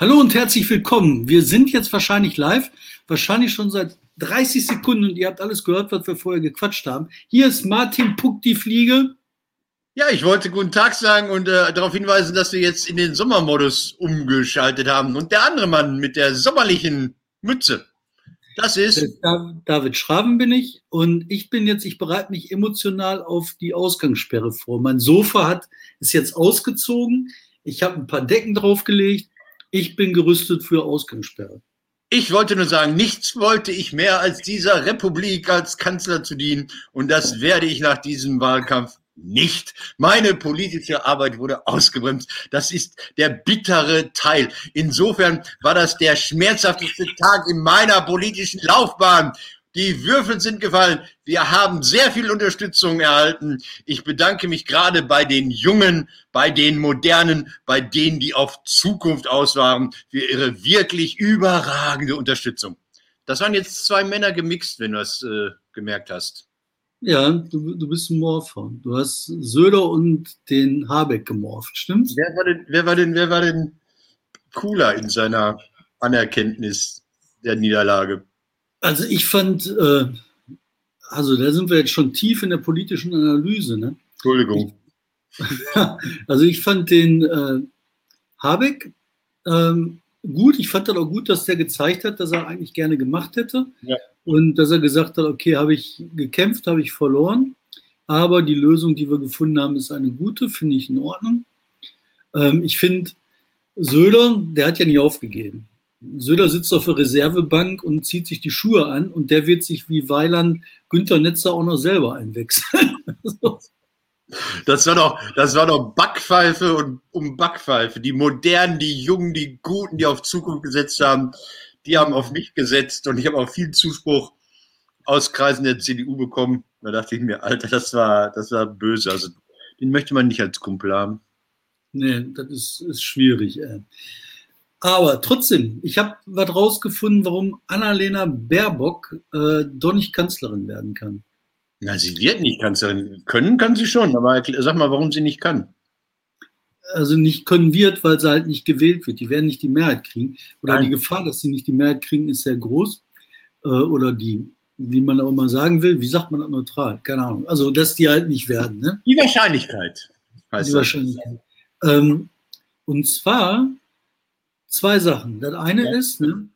Hallo und herzlich willkommen. Wir sind jetzt wahrscheinlich live, wahrscheinlich schon seit 30 Sekunden und ihr habt alles gehört, was wir vorher gequatscht haben. Hier ist Martin Puck, die Fliege. Ja, ich wollte guten Tag sagen und äh, darauf hinweisen, dass wir jetzt in den Sommermodus umgeschaltet haben. Und der andere Mann mit der sommerlichen Mütze, das ist. Äh, David Schraven bin ich und ich bin jetzt, ich bereite mich emotional auf die Ausgangssperre vor. Mein Sofa hat, ist jetzt ausgezogen. Ich habe ein paar Decken draufgelegt. Ich bin gerüstet für Ausgangssperre. Ich wollte nur sagen, nichts wollte ich mehr als dieser Republik als Kanzler zu dienen. Und das werde ich nach diesem Wahlkampf nicht. Meine politische Arbeit wurde ausgebremst. Das ist der bittere Teil. Insofern war das der schmerzhafteste Tag in meiner politischen Laufbahn. Die Würfel sind gefallen. Wir haben sehr viel Unterstützung erhalten. Ich bedanke mich gerade bei den Jungen, bei den Modernen, bei denen, die auf Zukunft aus waren, für ihre wirklich überragende Unterstützung. Das waren jetzt zwei Männer gemixt, wenn du das äh, gemerkt hast. Ja, du, du bist ein Morpher. Du hast Söder und den Habeck gemorpht, stimmt's? Wer war denn, wer war denn, wer war denn cooler in seiner Anerkenntnis der Niederlage? Also ich fand, äh, also da sind wir jetzt schon tief in der politischen Analyse. Ne? Entschuldigung. Ich, also ich fand den äh, Habeck ähm, gut. Ich fand dann auch gut, dass der gezeigt hat, dass er eigentlich gerne gemacht hätte. Ja. Und dass er gesagt hat, okay, habe ich gekämpft, habe ich verloren. Aber die Lösung, die wir gefunden haben, ist eine gute, finde ich in Ordnung. Ähm, ich finde, Söder, der hat ja nie aufgegeben. Söder sitzt auf der Reservebank und zieht sich die Schuhe an und der wird sich wie Weiland Günther Netzer auch noch selber einwechseln. Das war doch, das war doch Backpfeife und um Backpfeife. Die Modernen, die Jungen, die Guten, die auf Zukunft gesetzt haben, die haben auf mich gesetzt und ich habe auch viel Zuspruch aus Kreisen der CDU bekommen. Da dachte ich mir, Alter, das war, das war böse. Also den möchte man nicht als Kumpel haben. Nee, das ist, ist schwierig. Ey. Aber trotzdem, ich habe was rausgefunden, warum Annalena Baerbock äh, doch nicht Kanzlerin werden kann. Na, sie wird nicht Kanzlerin. Können kann sie schon, aber sag mal, warum sie nicht kann. Also nicht können wird, weil sie halt nicht gewählt wird. Die werden nicht die Mehrheit kriegen. Oder Nein. die Gefahr, dass sie nicht die Mehrheit kriegen, ist sehr groß. Äh, oder die, wie man auch mal sagen will, wie sagt man das neutral? Keine Ahnung. Also, dass die halt nicht werden. Ne? Die Wahrscheinlichkeit die Wahrscheinlichkeit. Ähm, und zwar zwei Sachen. Das eine ja. ist, ne,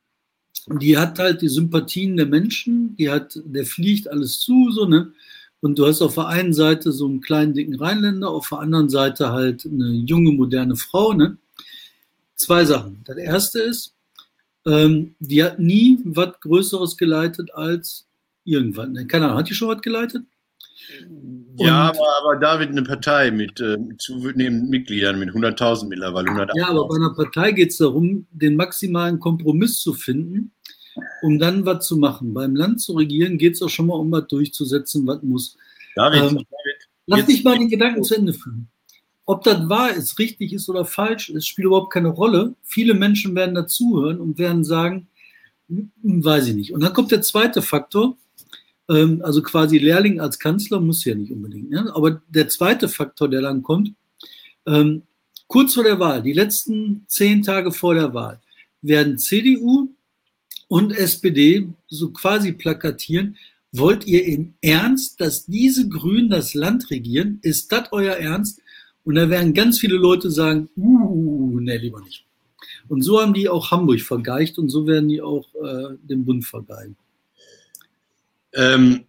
die hat halt die Sympathien der Menschen, die hat, der fliegt alles zu, so, ne? Und du hast auf der einen Seite so einen kleinen, dicken Rheinländer, auf der anderen Seite halt eine junge, moderne Frau, ne? Zwei Sachen. Das erste ist, ähm, die hat nie was Größeres geleitet als irgendwann. Ne? Keine Ahnung, hat die schon was geleitet? Ja, aber, aber David eine Partei mit äh, zunehmenden Mitgliedern, mit 100.000 mittlerweile. 100 ja, aber bei einer Partei geht es darum, den maximalen Kompromiss zu finden, um dann was zu machen. Beim Land zu regieren geht es auch schon mal um was durchzusetzen, was muss. David, ähm, David lass mich mal den Gedanken zu Ende führen. Ob das wahr ist, richtig ist oder falsch ist, spielt überhaupt keine Rolle. Viele Menschen werden dazuhören und werden sagen, hm, weiß ich nicht. Und dann kommt der zweite Faktor ähm, also quasi Lehrling als Kanzler muss ja nicht unbedingt. Ne? Aber der zweite Faktor, der dann kommt, ähm, kurz vor der Wahl, die letzten zehn Tage vor der Wahl, werden CDU und SPD so quasi plakatieren, wollt ihr im Ernst, dass diese Grünen das Land regieren? Ist das euer Ernst? Und da werden ganz viele Leute sagen, uh, ne, lieber nicht. Und so haben die auch Hamburg vergeicht und so werden die auch äh, den Bund vergeigen. Ähm,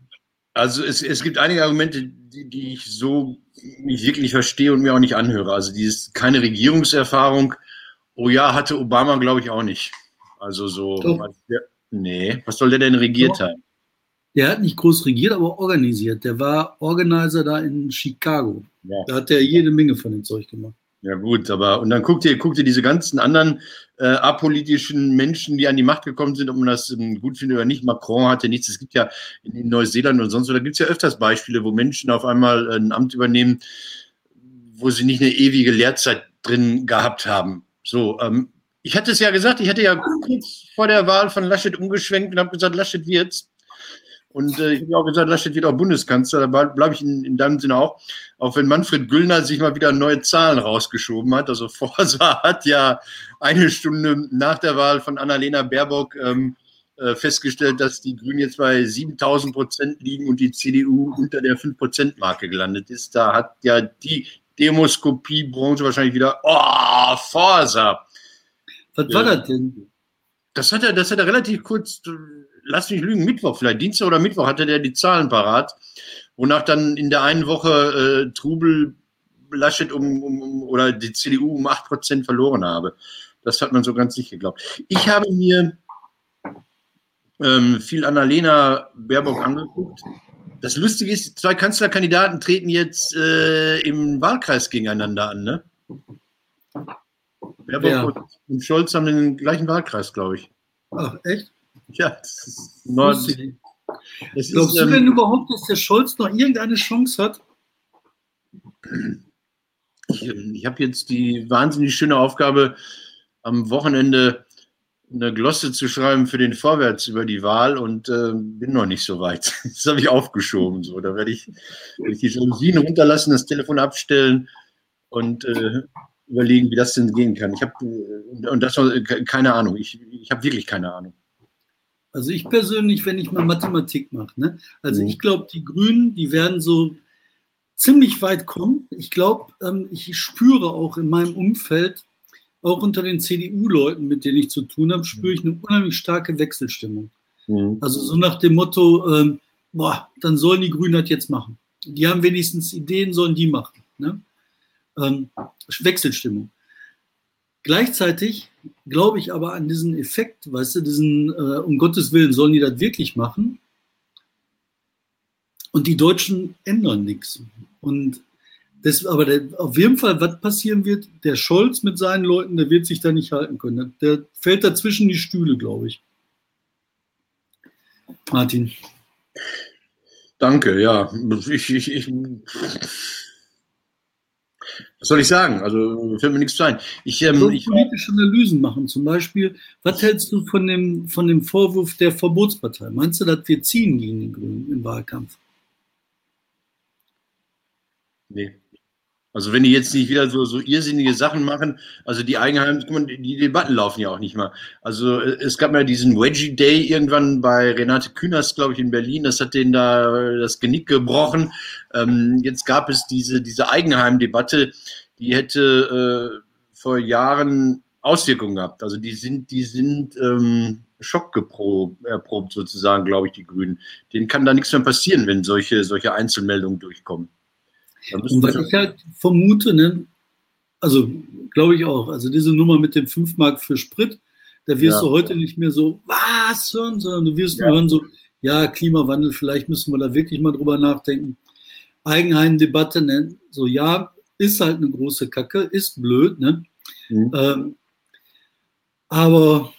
also es, es gibt einige Argumente, die, die ich so nicht wirklich verstehe und mir auch nicht anhöre. Also dieses keine Regierungserfahrung. Oh ja, hatte Obama, glaube ich, auch nicht. Also so. Doch. Nee, was soll der denn regiert haben? Der hat nicht groß regiert, aber organisiert. Der war Organizer da in Chicago. Ja. Da hat er jede Menge von dem Zeug gemacht. Ja gut, aber und dann guckt ihr, guckt ihr diese ganzen anderen äh, apolitischen Menschen, die an die Macht gekommen sind, ob man das ähm, gut findet oder nicht. Macron hatte nichts. Es gibt ja in, in Neuseeland und sonst wo, da gibt es ja öfters Beispiele, wo Menschen auf einmal äh, ein Amt übernehmen, wo sie nicht eine ewige Lehrzeit drin gehabt haben. So, ähm, ich hatte es ja gesagt, ich hatte ja kurz vor der Wahl von Laschet umgeschwenkt und habe gesagt, Laschet wird's. Und äh, ich habe ja auch gesagt, Laschet wird auch Bundeskanzler. Da bleibe ich in, in deinem Sinne auch. Auch wenn Manfred Güllner sich mal wieder neue Zahlen rausgeschoben hat. Also Forsa hat ja eine Stunde nach der Wahl von Annalena Baerbock ähm, äh, festgestellt, dass die Grünen jetzt bei 7000 Prozent liegen und die CDU unter der 5-Prozent-Marke gelandet ist. Da hat ja die Demoskopiebranche wahrscheinlich wieder, oh, Forsa. Was war das denn? Das hat er, das hat er relativ kurz, lass mich lügen, Mittwoch, vielleicht Dienstag oder Mittwoch hatte der die Zahlen parat, wonach dann in der einen Woche äh, Trubel Laschet um, um, oder die CDU um 8% verloren habe. Das hat man so ganz nicht geglaubt. Ich habe mir ähm, viel Annalena Baerbock angeguckt. Das Lustige ist, zwei Kanzlerkandidaten treten jetzt äh, im Wahlkreis gegeneinander an. Ne? Baerbock ja. und Scholz haben den gleichen Wahlkreis, glaube ich. Ach, echt? Ja, das ist Nord das Glaubst du denn überhaupt, dass der Scholz noch irgendeine Chance hat? Ich, ich habe jetzt die wahnsinnig schöne Aufgabe, am Wochenende eine Glosse zu schreiben für den Vorwärts über die Wahl und äh, bin noch nicht so weit. Das habe ich aufgeschoben. So. Da werde ich, werd ich die Jalousien runterlassen, das Telefon abstellen und äh, überlegen, wie das denn gehen kann. Ich habe äh, und das war keine Ahnung. Ich, ich habe wirklich keine Ahnung. Also ich persönlich, wenn ich mal Mathematik mache, ne? also mhm. ich glaube, die Grünen, die werden so ziemlich weit kommen. Ich glaube, ähm, ich spüre auch in meinem Umfeld, auch unter den CDU-Leuten, mit denen ich zu tun habe, spüre ich eine unheimlich starke Wechselstimmung. Mhm. Also so nach dem Motto, ähm, boah, dann sollen die Grünen das jetzt machen. Die haben wenigstens Ideen, sollen die machen. Ne? Ähm, Wechselstimmung. Gleichzeitig glaube ich aber an diesen Effekt, weißt du, diesen, äh, um Gottes Willen sollen die das wirklich machen. Und die Deutschen ändern nichts. Und das, aber der, auf jeden Fall, was passieren wird, der Scholz mit seinen Leuten, der wird sich da nicht halten können. Der fällt dazwischen die Stühle, glaube ich. Martin. Danke, ja. Ich, ich, ich, was soll ich sagen? Also fällt mir nichts zu ein. Ich, ähm, so ich politische Analysen machen. Zum Beispiel, was hältst du von dem, von dem Vorwurf der Verbotspartei? Meinst du, dass wir ziehen gegen die Grünen im Wahlkampf? Nee. Also wenn die jetzt nicht wieder so, so irrsinnige Sachen machen, also die Eigenheim, die Debatten laufen ja auch nicht mal. Also äh, es gab mal diesen Wedgie Day irgendwann bei Renate Künast, glaube ich, in Berlin, das hat denen da das Genick gebrochen. Ähm, jetzt gab es diese, diese Eigenheim-Debatte, die hätte äh, vor Jahren Auswirkungen gehabt. Also die sind, die sind ähm, schockgeprobt, sozusagen, glaube ich, die Grünen. Denen kann da nichts mehr passieren, wenn solche, solche Einzelmeldungen durchkommen. Und was ich halt vermute, ne, also glaube ich auch, also diese Nummer mit dem 5 Mark für Sprit, da wirst ja. du heute nicht mehr so, was hören, sondern du wirst ja. nur hören so, ja, Klimawandel, vielleicht müssen wir da wirklich mal drüber nachdenken. Eigenheimdebatte, ne, so ja, ist halt eine große Kacke, ist blöd, ne? Mhm. Ähm, aber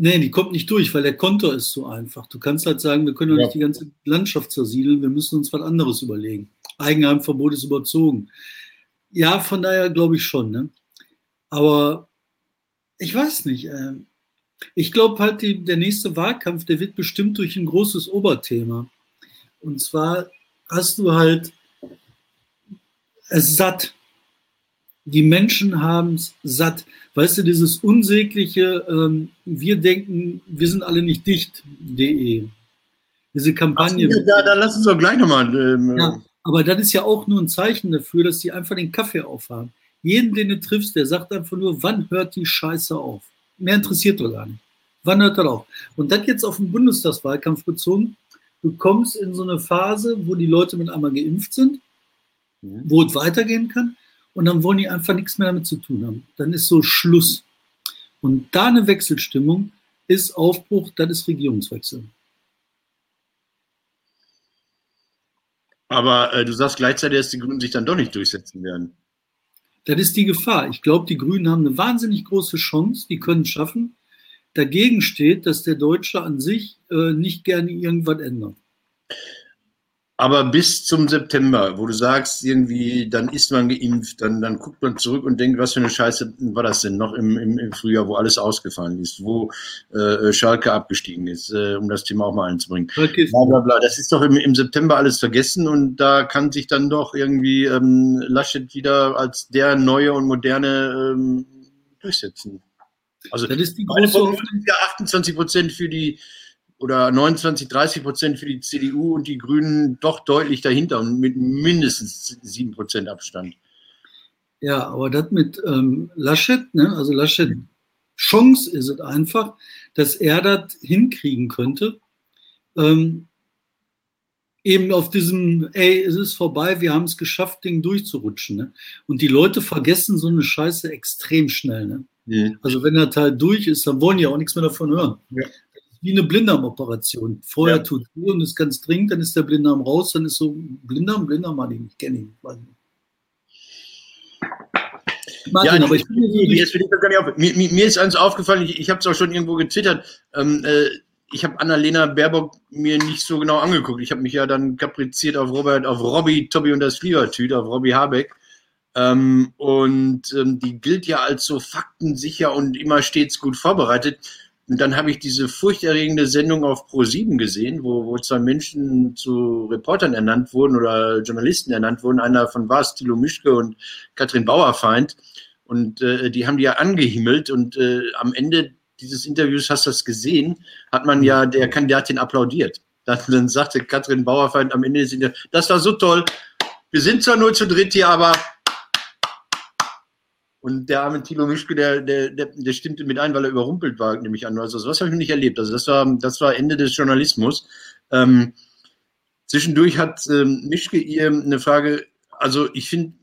Nee, die kommt nicht durch, weil der Konto ist so einfach. Du kannst halt sagen, wir können ja. nicht die ganze Landschaft zersiedeln, wir müssen uns was anderes überlegen. Eigenheimverbot ist überzogen. Ja, von daher glaube ich schon. Ne? Aber ich weiß nicht. Äh, ich glaube halt, die, der nächste Wahlkampf, der wird bestimmt durch ein großes Oberthema. Und zwar hast du halt es satt. Die Menschen haben es satt. Weißt du, dieses unsägliche, ähm, wir denken, wir sind alle nicht dicht.de. Diese Kampagne. Ach, da, da lass uns doch gleich nochmal. Ähm, ja, aber das ist ja auch nur ein Zeichen dafür, dass die einfach den Kaffee aufhaben. Jeden, den du triffst, der sagt einfach nur, wann hört die Scheiße auf? Mehr interessiert doch gar nicht. Wann hört das auf? Und das jetzt auf den Bundestagswahlkampf bezogen. Du kommst in so eine Phase, wo die Leute mit einmal geimpft sind, wo es weitergehen kann und dann wollen die einfach nichts mehr damit zu tun haben. Dann ist so Schluss. Und da eine Wechselstimmung ist Aufbruch, das ist Regierungswechsel. Aber äh, du sagst gleichzeitig, dass die Grünen sich dann doch nicht durchsetzen werden. Das ist die Gefahr. Ich glaube, die Grünen haben eine wahnsinnig große Chance, die können es schaffen. Dagegen steht, dass der Deutsche an sich äh, nicht gerne irgendwas ändert. Aber bis zum September, wo du sagst, irgendwie, dann ist man geimpft, dann, dann guckt man zurück und denkt, was für eine Scheiße war das denn noch im, im, im Frühjahr, wo alles ausgefallen ist, wo äh, Schalke abgestiegen ist, äh, um das Thema auch mal einzubringen. Bla, bla, bla. Das ist doch im, im September alles vergessen und da kann sich dann doch irgendwie ähm, Laschet wieder als der neue und moderne ähm, durchsetzen. Also das ist die große 28 Prozent für die oder 29, 30 Prozent für die CDU und die Grünen doch deutlich dahinter und mit mindestens 7 Prozent Abstand. Ja, aber das mit ähm, Laschet, ne? also Laschet, Chance ist es einfach, dass er das hinkriegen könnte. Ähm, eben auf diesem, ey, es ist vorbei, wir haben es geschafft, Ding durchzurutschen. Ne? Und die Leute vergessen so eine Scheiße extrem schnell. Ne? Mhm. Also wenn der Teil durch ist, dann wollen die auch nichts mehr davon hören. Ja wie eine Blinddarmoperation. Vorher ja. tut es und ist ganz dringend, dann ist der Blinddarm raus, dann ist so Blinddarm, Blinddarm hatte ich nicht, kenne nicht. Martin, ja, aber ich bin jetzt will ich gar nicht auf. Mir, mir, ist eins aufgefallen, ich, ich habe es auch schon irgendwo getwittert. Ähm, äh, ich habe Annalena Baerbock mir nicht so genau angeguckt. Ich habe mich ja dann kapriziert auf Robert, auf Robby, Tobi und das Fliegertüt, auf Robby Habeck. Ähm, und ähm, die gilt ja als so faktensicher und immer stets gut vorbereitet. Und dann habe ich diese furchterregende Sendung auf Pro7 gesehen, wo, wo zwei Menschen zu Reportern ernannt wurden oder Journalisten ernannt wurden. Einer von war Thilo Mischke und Katrin Bauerfeind. Und äh, die haben die ja angehimmelt. Und äh, am Ende dieses Interviews, hast du das gesehen, hat man ja der Kandidatin applaudiert. Dann, dann sagte Katrin Bauerfeind am Ende des Interviews, das war so toll. Wir sind zwar nur zu dritt hier, aber und der arme Thilo Mischke, der, der, der, der stimmte mit ein, weil er überrumpelt war, nämlich an. Also sowas habe ich noch nicht erlebt. Also das war, das war Ende des Journalismus. Ähm, zwischendurch hat ähm, Mischke ihr eine Frage, also ich finde,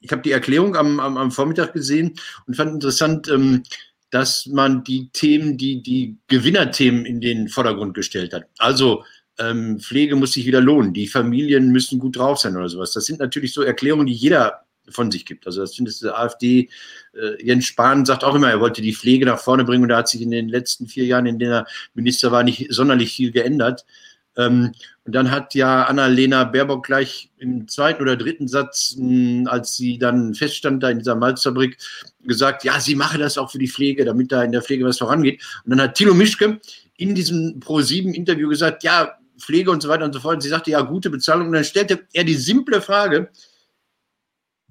ich habe die Erklärung am, am, am, Vormittag gesehen und fand interessant, ähm, dass man die Themen, die, die Gewinnerthemen in den Vordergrund gestellt hat. Also ähm, Pflege muss sich wieder lohnen, die Familien müssen gut drauf sein oder sowas. Das sind natürlich so Erklärungen, die jeder von sich gibt. Also das findest du, AfD, äh, Jens Spahn sagt auch immer, er wollte die Pflege nach vorne bringen und da hat sich in den letzten vier Jahren, in denen er Minister war, nicht sonderlich viel geändert. Ähm, und dann hat ja Annalena Baerbock gleich im zweiten oder dritten Satz, mh, als sie dann feststand da in dieser Malzfabrik, gesagt, ja, sie mache das auch für die Pflege, damit da in der Pflege was vorangeht. Und dann hat Thilo Mischke in diesem Pro-7-Interview gesagt, ja, Pflege und so weiter und so fort. Und sie sagte, ja, gute Bezahlung. Und dann stellte er die simple Frage,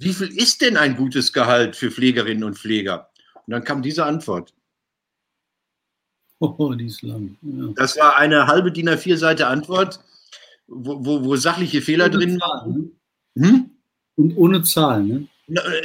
wie viel ist denn ein gutes Gehalt für Pflegerinnen und Pfleger? Und dann kam diese Antwort. Oh, die ist lang. Ja. Das war eine halbe DIN A4-Seite Antwort, wo, wo, wo, sachliche Fehler ohne drin waren. Hm? Und ohne Zahlen, ne?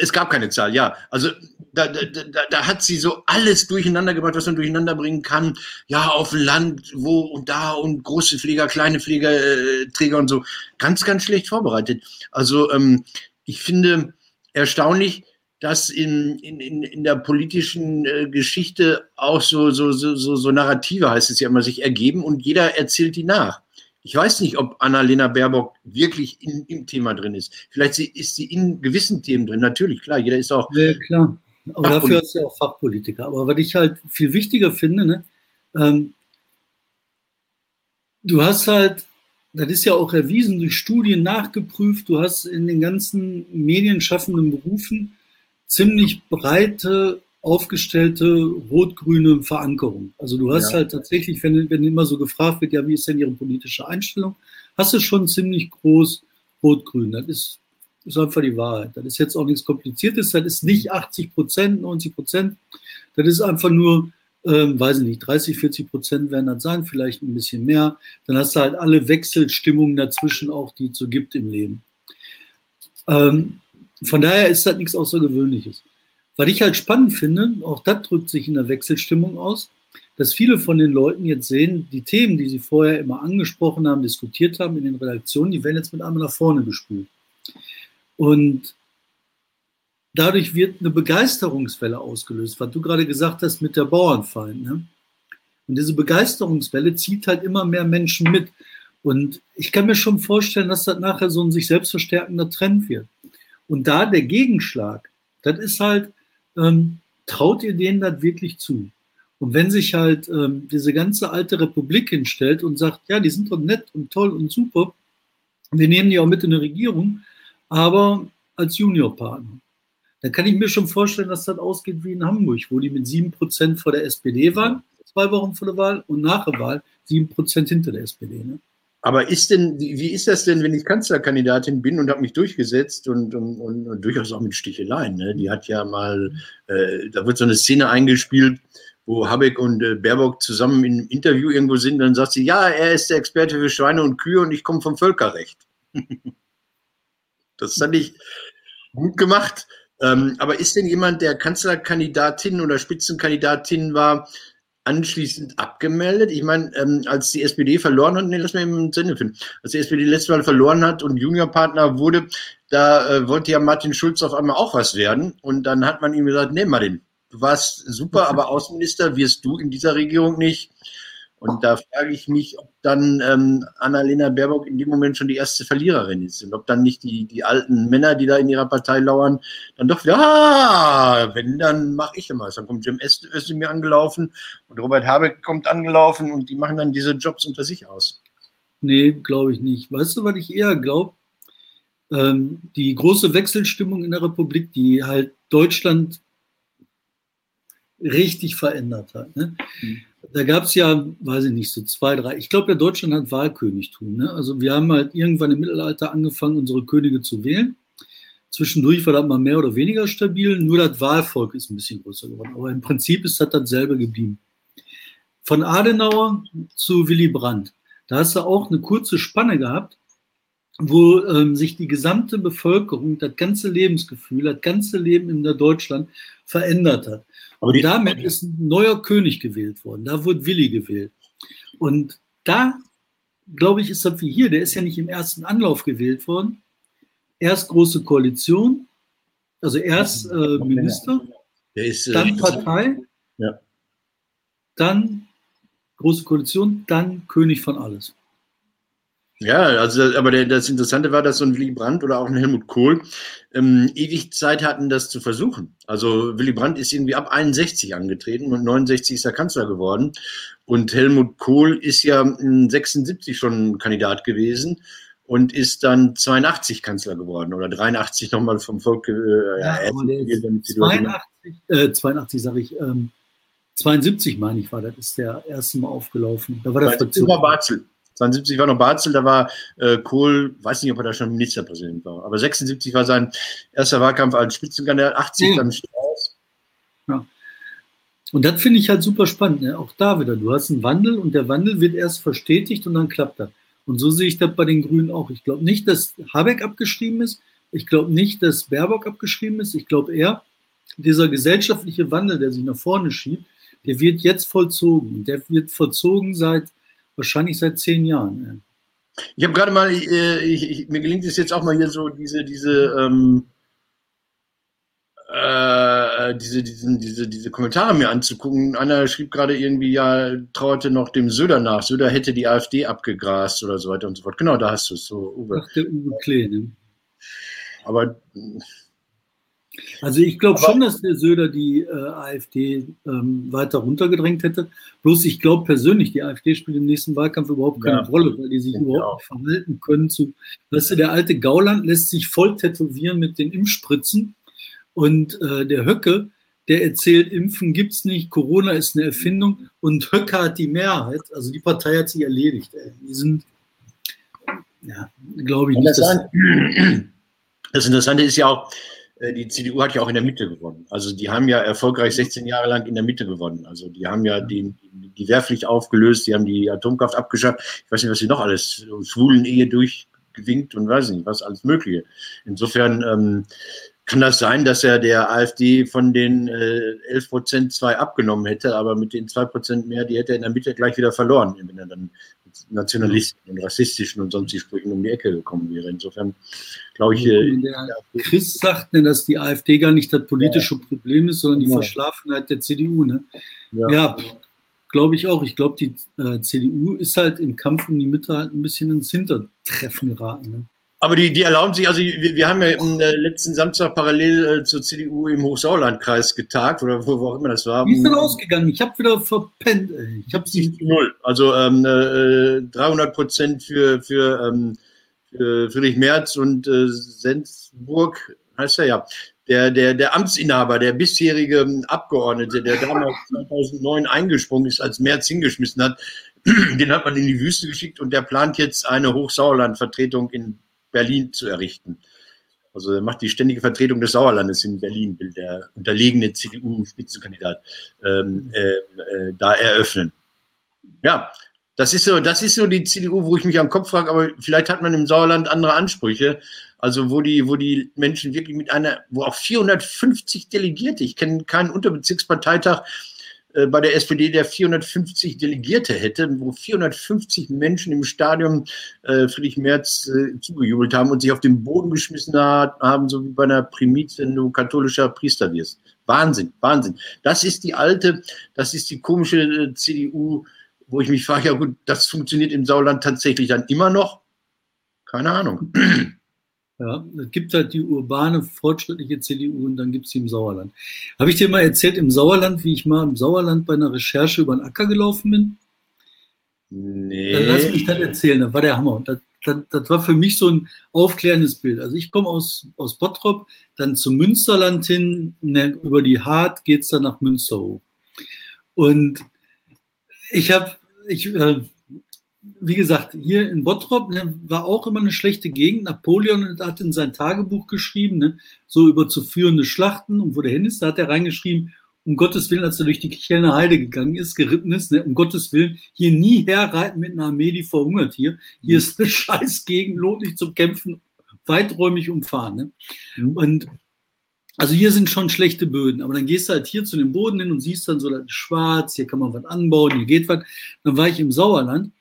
Es gab keine Zahl, ja. Also da, da, da, da, hat sie so alles durcheinander gebracht, was man durcheinander bringen kann. Ja, auf dem Land, wo und da und große Pfleger, kleine Pflegerträger und so. Ganz, ganz schlecht vorbereitet. Also ähm, ich finde erstaunlich, dass in, in, in der politischen äh, Geschichte auch so, so, so, so Narrative, heißt es ja immer, sich ergeben und jeder erzählt die nach. Ich weiß nicht, ob Annalena Baerbock wirklich in, im Thema drin ist. Vielleicht ist sie in gewissen Themen drin. Natürlich, klar, jeder ist auch. Ja, klar. Aber dafür ist sie auch Fachpolitiker. Aber was ich halt viel wichtiger finde, ne, ähm, du hast halt das ist ja auch erwiesen, durch Studien nachgeprüft. Du hast in den ganzen medienschaffenden Berufen ziemlich breite, aufgestellte rot-grüne Verankerung. Also du hast ja. halt tatsächlich, wenn, wenn immer so gefragt wird, ja, wie ist denn Ihre politische Einstellung, hast du schon ziemlich groß rot-grün. Das ist, ist einfach die Wahrheit. Das ist jetzt auch nichts Kompliziertes. Das ist nicht 80 Prozent, 90 Prozent. Das ist einfach nur ähm, weiß ich nicht, 30, 40 Prozent werden das sein, vielleicht ein bisschen mehr. Dann hast du halt alle Wechselstimmungen dazwischen auch, die es so gibt im Leben. Ähm, von daher ist das nichts Außergewöhnliches. Was ich halt spannend finde, auch das drückt sich in der Wechselstimmung aus, dass viele von den Leuten jetzt sehen, die Themen, die sie vorher immer angesprochen haben, diskutiert haben in den Redaktionen, die werden jetzt mit einmal nach vorne gespült. Und dadurch wird eine Begeisterungswelle ausgelöst, was du gerade gesagt hast mit der Bauernfeind. Ne? Und diese Begeisterungswelle zieht halt immer mehr Menschen mit. Und ich kann mir schon vorstellen, dass das nachher so ein sich selbst verstärkender Trend wird. Und da der Gegenschlag, das ist halt, ähm, traut ihr denen das wirklich zu? Und wenn sich halt ähm, diese ganze alte Republik hinstellt und sagt, ja, die sind doch nett und toll und super, Wir nehmen die auch mit in die Regierung, aber als Juniorpartner. Da kann ich mir schon vorstellen, dass das ausgeht wie in Hamburg, wo die mit 7% vor der SPD waren, zwei Wochen vor der Wahl, und nach der Wahl 7% hinter der SPD. Ne? Aber ist denn, wie ist das denn, wenn ich Kanzlerkandidatin bin und habe mich durchgesetzt und, und, und, und, durchaus auch mit Sticheleien? Ne? Die hat ja mal, äh, da wird so eine Szene eingespielt, wo Habeck und äh, Baerbock zusammen im Interview irgendwo sind, dann sagt sie, ja, er ist der Experte für Schweine und Kühe und ich komme vom Völkerrecht. das fand ich gut gemacht. Ähm, aber ist denn jemand, der Kanzlerkandidatin oder Spitzenkandidatin war, anschließend abgemeldet? Ich meine, ähm, als die SPD verloren hat, nee, lass eben zu Ende finden. Als die SPD letztes Mal verloren hat und Juniorpartner wurde, da äh, wollte ja Martin Schulz auf einmal auch was werden. Und dann hat man ihm gesagt, nee, Martin, du warst super, aber Außenminister wirst du in dieser Regierung nicht. Und da frage ich mich, ob dann ähm, Annalena Baerbock in dem Moment schon die erste Verliererin ist und ob dann nicht die, die alten Männer, die da in ihrer Partei lauern, dann doch wieder, ah, wenn, dann mache ich immer. Dann kommt Jim Özdemir angelaufen und Robert Habeck kommt angelaufen und die machen dann diese Jobs unter sich aus. Nee, glaube ich nicht. Weißt du, was ich eher glaube? Ähm, die große Wechselstimmung in der Republik, die halt Deutschland richtig verändert hat. Ne? Mhm da gab es ja, weiß ich nicht, so zwei, drei. Ich glaube, ja, Deutschland hat Wahlkönigtum. Ne? Also wir haben halt irgendwann im Mittelalter angefangen, unsere Könige zu wählen. Zwischendurch war das mal mehr oder weniger stabil, nur das Wahlvolk ist ein bisschen größer geworden. Aber im Prinzip ist das dasselbe geblieben. Von Adenauer zu Willy Brandt. Da hast du auch eine kurze Spanne gehabt, wo ähm, sich die gesamte Bevölkerung, das ganze Lebensgefühl, das ganze Leben in der Deutschland verändert hat. Aber und damit ist ein neuer König gewählt worden. Da wurde Willi gewählt. Und da, glaube ich, ist das wie hier. Der ist ja nicht im ersten Anlauf gewählt worden. Erst große Koalition, also erst äh, Minister, ist, äh, dann Partei, ja. dann große Koalition, dann König von alles. Ja, also aber der, das Interessante war, dass so ein Willy Brandt oder auch ein Helmut Kohl ähm, ewig Zeit hatten, das zu versuchen. Also Willy Brandt ist irgendwie ab 61 angetreten und 69 ist er Kanzler geworden. Und Helmut Kohl ist ja 76 schon Kandidat gewesen und ist dann 82 Kanzler geworden oder 83 nochmal vom Volk. Äh, ja, aber der ist 82, äh, 82 sage ich, ähm, 72 meine ich war, das ist der erste Mal aufgelaufen. Da war der Verzug. 72 war noch Barzel, da war äh, Kohl, weiß nicht, ob er da schon Ministerpräsident war, aber 76 war sein erster Wahlkampf als Spitzenkandidat, 80 mhm. dann Strauß. Ja. Und das finde ich halt super spannend. Ne? Auch da wieder, du hast einen Wandel und der Wandel wird erst verstetigt und dann klappt er. Und so sehe ich das bei den Grünen auch. Ich glaube nicht, dass Habeck abgeschrieben ist. Ich glaube nicht, dass Baerbock abgeschrieben ist. Ich glaube eher, dieser gesellschaftliche Wandel, der sich nach vorne schiebt, der wird jetzt vollzogen. Der wird vollzogen seit Wahrscheinlich seit zehn Jahren. Ich habe gerade mal, äh, ich, ich, mir gelingt es jetzt auch mal hier so diese, diese, ähm, äh, diese, diesen, diese, diese Kommentare mir anzugucken. Einer schrieb gerade irgendwie, ja, trauerte noch dem Söder nach. Söder hätte die AfD abgegrast oder so weiter und so fort. Genau, da hast du es so. Uwe. Ach, der Uwe Klee, ne? Aber also ich glaube schon, dass der Söder die äh, AfD ähm, weiter runtergedrängt hätte. Bloß ich glaube persönlich, die AfD spielt im nächsten Wahlkampf überhaupt keine ja. Rolle, weil die sich überhaupt nicht verhalten können. Zu, weißt du, der alte Gauland lässt sich voll tätowieren mit den Impfspritzen und äh, der Höcke, der erzählt, Impfen gibt es nicht, Corona ist eine Erfindung und Höcke hat die Mehrheit. Also die Partei hat sich erledigt. Ey. Die sind, ja, glaube ich nicht. Das, das Interessante ist ja auch, die CDU hat ja auch in der Mitte gewonnen. Also die haben ja erfolgreich 16 Jahre lang in der Mitte gewonnen. Also die haben ja die, die Wehrpflicht aufgelöst, die haben die Atomkraft abgeschafft. Ich weiß nicht, was sie noch alles, schwulen Ehe durchgewinkt und weiß nicht, was alles Mögliche. Insofern ähm, kann das sein, dass er der AfD von den äh, 11 Prozent zwei abgenommen hätte, aber mit den zwei Prozent mehr, die hätte er in der Mitte gleich wieder verloren, wenn er dann nationalistischen und rassistischen und sonstigen Sprüchen um die Ecke gekommen wäre. Insofern glaube ich. Äh, der Chris sagt, ne, dass die AfD gar nicht das politische ja. Problem ist, sondern die ja. Verschlafenheit der CDU. Ne? Ja, ja glaube ich auch. Ich glaube, die äh, CDU ist halt im Kampf um die Mitte halt ein bisschen ins Hintertreffen geraten. Ne? Aber die, die erlauben sich, also wir, wir haben ja am äh, letzten Samstag parallel äh, zur CDU im Hochsauerlandkreis getagt oder wo, wo auch immer das war. Wie ist denn ausgegangen? Ich habe wieder verpennt. Ey. Ich habe sie null. Also ähm, äh, 300 Prozent für für ähm, äh, Friedrich Merz und äh, Sensburg, heißt er ja, der, der, der Amtsinhaber, der bisherige Abgeordnete, der damals 2009 eingesprungen ist, als Merz hingeschmissen hat, den hat man in die Wüste geschickt und der plant jetzt eine Hochsauerland-Vertretung in Berlin zu errichten. Also er macht die ständige Vertretung des Sauerlandes in Berlin, will der unterlegene CDU-Spitzenkandidat ähm, äh, äh, da eröffnen. Ja, das ist so, das ist so die CDU, wo ich mich am Kopf frage, aber vielleicht hat man im Sauerland andere Ansprüche. Also wo die, wo die Menschen wirklich mit einer, wo auch 450 Delegierte, ich kenne keinen Unterbezirksparteitag äh, bei der SPD, der 450 Delegierte hätte, wo 450 Menschen im Stadion äh, Friedrich Merz äh, zugejubelt haben und sich auf den Boden geschmissen hat, haben, so wie bei einer Primiz, wenn du katholischer Priester wirst. Wahnsinn, Wahnsinn. Das ist die alte, das ist die komische äh, CDU, wo ich mich frage, ja gut, das funktioniert im Sauerland tatsächlich dann immer noch? Keine Ahnung. Ja, es gibt halt die urbane, fortschrittliche CDU und dann gibt es die im Sauerland. Habe ich dir mal erzählt im Sauerland, wie ich mal im Sauerland bei einer Recherche über den Acker gelaufen bin? Nee. Dann lass mich das erzählen, das war der Hammer. Das, das, das war für mich so ein aufklärendes Bild. Also ich komme aus, aus Bottrop, dann zum Münsterland hin, ne, über die Hart geht es dann nach Münster hoch. Und ich habe, ich, äh, wie gesagt, hier in Bottrop ne, war auch immer eine schlechte Gegend. Napoleon hat in sein Tagebuch geschrieben, ne, so über zu führende Schlachten und wo der hin ist, da hat er reingeschrieben, um Gottes Willen, als er durch die Kichelner Heide gegangen ist, geritten ist, ne, um Gottes Willen, hier nie herreiten mit einer Armee, die verhungert hier. Hier ist eine scheiß Gegend, lohnt nicht zum Kämpfen, weiträumig umfahren. Ne? Mhm. Und also hier sind schon schlechte Böden, aber dann gehst du halt hier zu dem Boden hin und siehst dann so, das ist schwarz, hier kann man was anbauen, hier geht was. Dann war ich im Sauerland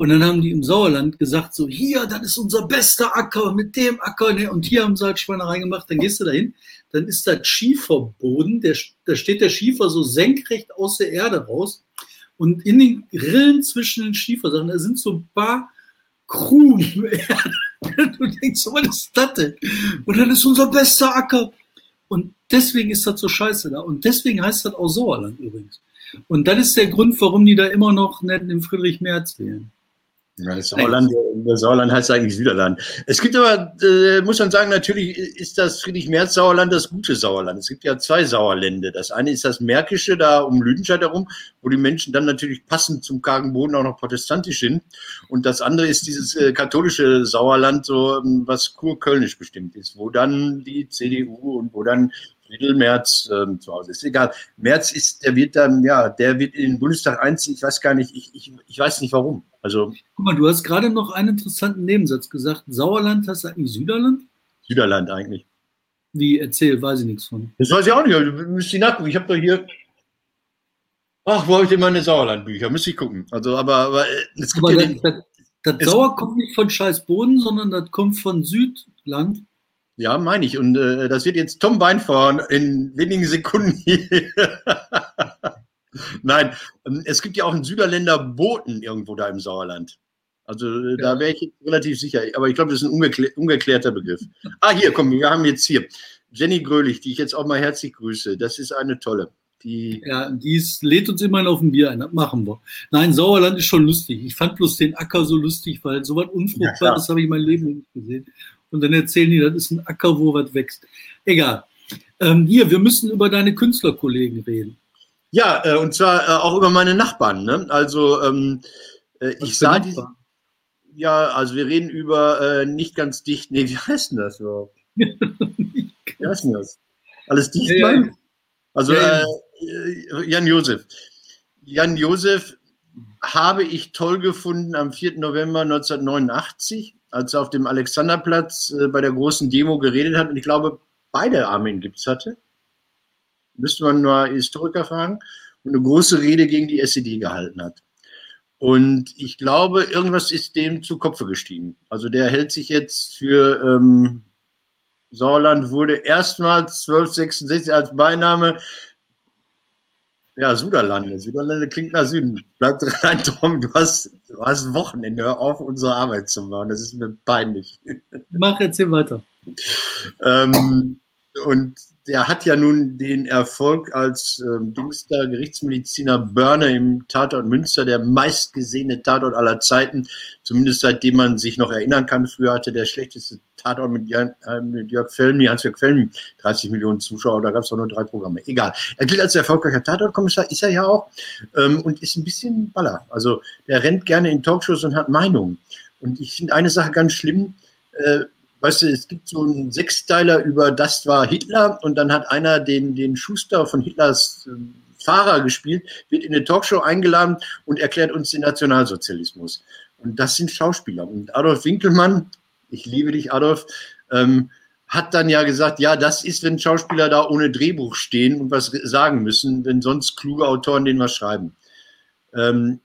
und dann haben die im Sauerland gesagt, so, hier, das ist unser bester Acker, mit dem Acker, ne? und hier haben sie halt Schweinerei gemacht. Dann gehst du dahin, dann ist das Schieferboden, der, da steht der Schiefer so senkrecht aus der Erde raus. Und in den Rillen zwischen den Schiefersachen, da sind so ein paar Krumen. du denkst, was ist das denn? Und dann ist unser bester Acker. Und deswegen ist das so scheiße da. Und deswegen heißt das auch Sauerland übrigens. Und das ist der Grund, warum die da immer noch nicht den Friedrich Merz wählen. Ja, das Sauerland, das Sauerland heißt eigentlich Süderland. Es gibt aber, äh, muss man sagen, natürlich ist das Friedrich-Merz-Sauerland das gute Sauerland. Es gibt ja zwei Sauerlände. Das eine ist das Märkische, da um Lüdenscheid herum, wo die Menschen dann natürlich passend zum kargen Boden auch noch protestantisch sind. Und das andere ist dieses äh, katholische Sauerland, so ähm, was kurkölnisch bestimmt ist, wo dann die CDU und wo dann Friedel Merz ähm, zu Hause ist. Egal. Merz ist, der wird dann, ja, der wird in den Bundestag einziehen. Ich weiß gar nicht, ich, ich, ich weiß nicht warum. Also. Guck mal, du hast gerade noch einen interessanten Nebensatz gesagt. Sauerland hast du eigentlich Süderland? Süderland eigentlich. Wie, erzähl, weiß ich nichts von. Das weiß ich auch nicht, du müsst die nachgucken. Ich habe doch hier. Ach, wo habe ich denn meine Sauerlandbücher? Müsste ich gucken. Also, aber, aber äh, es gibt aber das, das, das Sauer kommt nicht von scheiß Boden, sondern das kommt von Südland. Ja, meine ich. Und äh, das wird jetzt Tom Weinfahren in wenigen Sekunden hier. Nein, ähm, es gibt ja auch einen Süderländer Boten irgendwo da im Sauerland. Also äh, ja. da wäre ich relativ sicher. Aber ich glaube, das ist ein ungeklär ungeklärter Begriff. Ah, hier, komm, wir haben jetzt hier Jenny Grölich, die ich jetzt auch mal herzlich grüße. Das ist eine tolle. Die ja, die ist, lädt uns immer auf ein Bier ein. Das machen wir. Nein, Sauerland ist schon lustig. Ich fand bloß den Acker so lustig, weil so was Unfruchtbares ja, habe ich mein Leben nicht gesehen und dann erzählen die, das ist ein Acker, wo was wächst. Egal. Ähm, hier, wir müssen über deine Künstlerkollegen reden. Ja, äh, und zwar äh, auch über meine Nachbarn. Ne? Also ähm, äh, ich sah die. Ja, also wir reden über äh, nicht ganz dicht. Nee, wie heißt denn das überhaupt? wie heißt denn das? Alles dicht, ja, ja. Also äh, Jan Josef. Jan Josef habe ich toll gefunden am 4. November 1989 als er auf dem Alexanderplatz äh, bei der großen Demo geredet hat und ich glaube, beide Armin Gips hatte. Müsste man nur Historiker fragen. Und eine große Rede gegen die SED gehalten hat. Und ich glaube, irgendwas ist dem zu Kopfe gestiegen. Also der hält sich jetzt für ähm, Sauerland, wurde erstmals 1266 als Beiname ja, Suderlande. Suderlande klingt nach Süden. Bleibt rein, Tom, du hast, du hast Wochenende, hör auf, unsere Arbeit zu machen. Das ist mir peinlich. Mach jetzt hier weiter. ähm, und der hat ja nun den Erfolg als ähm, Dingster Gerichtsmediziner Börne im Tatort Münster, der meistgesehene Tatort aller Zeiten, zumindest seitdem man sich noch erinnern kann. Früher hatte der schlechteste Tatort mit, Jan, äh, mit Jörg Felmi, Hans-Jörg Felmi, 30 Millionen Zuschauer, da gab es auch nur drei Programme. Egal. Er gilt als erfolgreicher Tatortkommissar, ist er ja auch, ähm, und ist ein bisschen Baller. Also der rennt gerne in Talkshows und hat Meinungen. Und ich finde eine Sache ganz schlimm, äh, weißt du, es gibt so einen Sechsteiler über Das war Hitler und dann hat einer den, den Schuster von Hitlers äh, Fahrer gespielt, wird in eine Talkshow eingeladen und erklärt uns den Nationalsozialismus. Und das sind Schauspieler. Und Adolf Winkelmann, ich liebe dich, Adolf, ähm, hat dann ja gesagt, ja, das ist, wenn Schauspieler da ohne Drehbuch stehen und was sagen müssen, wenn sonst kluge Autoren denen was schreiben. Ähm,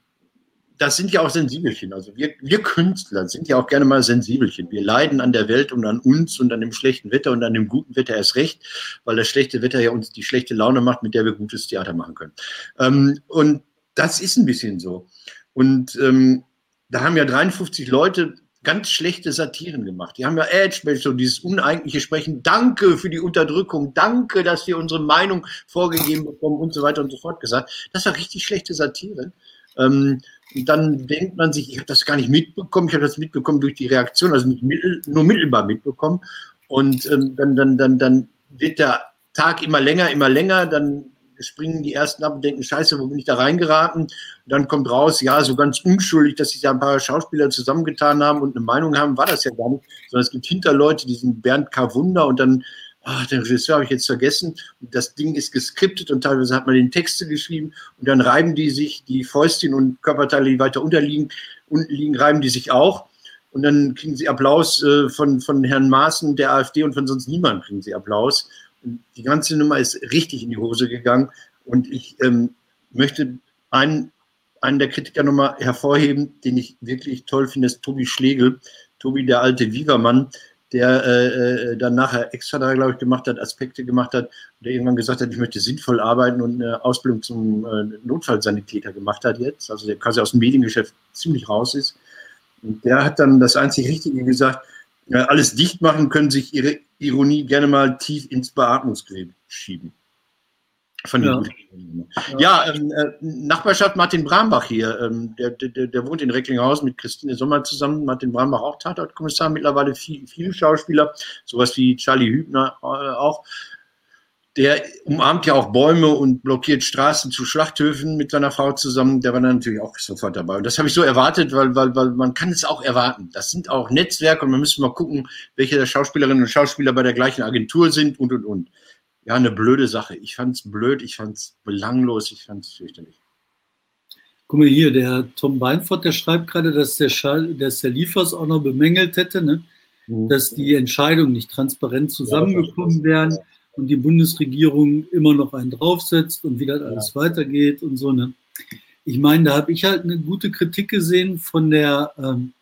das sind ja auch Sensibelchen. Also wir, wir Künstler sind ja auch gerne mal Sensibelchen. Wir leiden an der Welt und an uns und an dem schlechten Wetter und an dem guten Wetter erst recht, weil das schlechte Wetter ja uns die schlechte Laune macht, mit der wir gutes Theater machen können. Ähm, und das ist ein bisschen so. Und ähm, da haben ja 53 Leute ganz schlechte Satiren gemacht. Die haben ja Edge, so dieses uneigentliche Sprechen. Danke für die Unterdrückung. Danke, dass wir unsere Meinung vorgegeben bekommen und so weiter und so fort gesagt. Das war richtig schlechte Satire. Ähm, dann denkt man sich, ich habe das gar nicht mitbekommen, ich habe das mitbekommen durch die Reaktion, also mittel, nur mittelbar mitbekommen. Und ähm, dann, dann, dann, dann wird der Tag immer länger, immer länger, dann springen die ersten ab und denken, scheiße, wo bin ich da reingeraten? Und dann kommt raus, ja, so ganz unschuldig, dass sich da ein paar Schauspieler zusammengetan haben und eine Meinung haben, war das ja gar nicht, sondern es gibt Hinterleute, die sind Bernd K. Wunder und dann ach, den Regisseur habe ich jetzt vergessen, das Ding ist geskriptet und teilweise hat man den Texte geschrieben und dann reiben die sich, die Fäustchen und Körperteile, die weiter unterliegen, unten liegen, reiben die sich auch und dann kriegen sie Applaus äh, von, von Herrn Maaßen, der AfD und von sonst niemandem kriegen sie Applaus. Und die ganze Nummer ist richtig in die Hose gegangen und ich ähm, möchte einen, einen der Kritiker nochmal hervorheben, den ich wirklich toll finde, ist Tobi Schlegel. Tobi, der alte Viva-Mann, der äh, äh, dann nachher extra da, glaube ich, gemacht hat, Aspekte gemacht hat, der irgendwann gesagt hat, ich möchte sinnvoll arbeiten und eine Ausbildung zum äh, Notfallsanitäter gemacht hat jetzt, also der quasi aus dem Mediengeschäft ziemlich raus ist. Und der hat dann das einzig Richtige gesagt, äh, alles dicht machen können sich ihre Ironie gerne mal tief ins Beatmungsgerät schieben. Von ja. ja, ähm, äh, Nachbarschaft Martin Brambach hier, ähm, der, der, der wohnt in Recklinghausen mit Christine Sommer zusammen. Martin Brambach auch Tatortkommissar, mittlerweile viel, viele Schauspieler, sowas wie Charlie Hübner äh, auch. Der umarmt ja auch Bäume und blockiert Straßen zu Schlachthöfen mit seiner Frau zusammen. Der war dann natürlich auch sofort dabei. Und das habe ich so erwartet, weil, weil, weil man kann es auch erwarten. Das sind auch Netzwerke und man müsste mal gucken, welche der Schauspielerinnen und Schauspieler bei der gleichen Agentur sind und und und ja, eine blöde Sache. Ich fand es blöd, ich fand es belanglos, ich fand es fürchterlich. Guck mal hier, der Tom Weinfurt, der schreibt gerade, dass der, Schall, dass der Liefers auch noch bemängelt hätte, ne? Mhm. dass die Entscheidungen nicht transparent zusammengekommen wären und die Bundesregierung immer noch einen draufsetzt und wie das alles ja. weitergeht und so. Ne? Ich meine, da habe ich halt eine gute Kritik gesehen von der, ähm,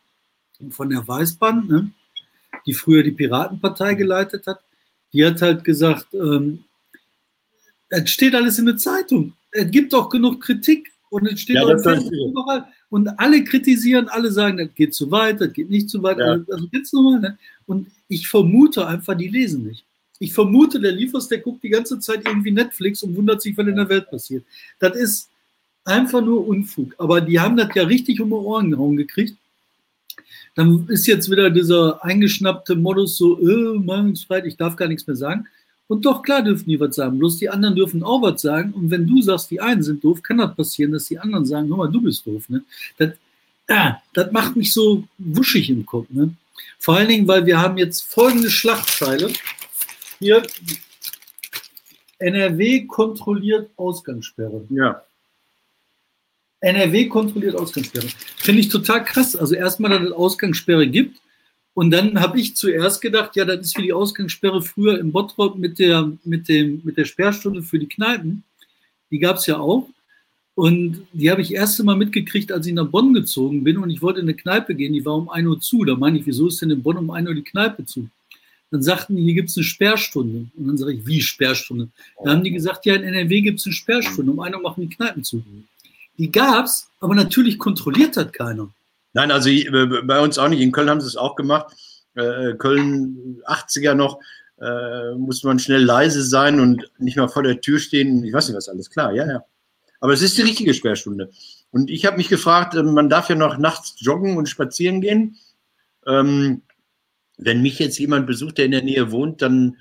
von der Weißbahn, ne? die früher die Piratenpartei geleitet hat die hat halt gesagt, ähm, es steht alles in der Zeitung. Es gibt auch genug Kritik und es steht ja, auch überall. Und alle kritisieren, alle sagen, das geht zu weit, das geht nicht zu weit. Ja. Also jetzt nochmal. Ne? Und ich vermute einfach, die lesen nicht. Ich vermute, der Liefers, der guckt die ganze Zeit irgendwie Netflix und wundert sich, was in der Welt passiert. Das ist einfach nur Unfug. Aber die haben das ja richtig um die Ohren gehauen gekriegt dann ist jetzt wieder dieser eingeschnappte Modus so, äh, Meinungsfreiheit, ich darf gar nichts mehr sagen. Und doch, klar dürfen die was sagen, bloß die anderen dürfen auch was sagen. Und wenn du sagst, die einen sind doof, kann das passieren, dass die anderen sagen, hör mal, du bist doof. Ne? Das, äh, das macht mich so wuschig im Kopf. Ne? Vor allen Dingen, weil wir haben jetzt folgende Schlachtzeile. Hier, NRW kontrolliert Ausgangssperre. Ja. NRW kontrolliert Ausgangssperre. Finde ich total krass. Also erstmal, dass es Ausgangssperre gibt. Und dann habe ich zuerst gedacht, ja, das ist wie die Ausgangssperre früher im Bottrop mit der, mit dem, mit der Sperrstunde für die Kneipen. Die gab es ja auch. Und die habe ich erst einmal mitgekriegt, als ich nach Bonn gezogen bin und ich wollte in eine Kneipe gehen, die war um 1 Uhr zu. Da meine ich, wieso ist denn in Bonn um 1 Uhr die Kneipe zu? Dann sagten die, hier gibt es eine Sperrstunde. Und dann sage ich, wie Sperrstunde? Dann haben die gesagt, ja, in NRW gibt es eine Sperrstunde. Um 1 Uhr machen die Kneipen zu. Die gab es, aber natürlich kontrolliert hat keiner. Nein, also äh, bei uns auch nicht. In Köln haben sie es auch gemacht. Äh, Köln 80er noch. äh, muss man schnell leise sein und nicht mal vor der Tür stehen. Ich weiß nicht, was alles klar, ja, ja. Aber es ist die richtige Sperrstunde. Und ich habe mich gefragt, äh, man darf ja noch nachts joggen und spazieren gehen. Ähm, wenn mich jetzt jemand besucht, der in der Nähe wohnt, dann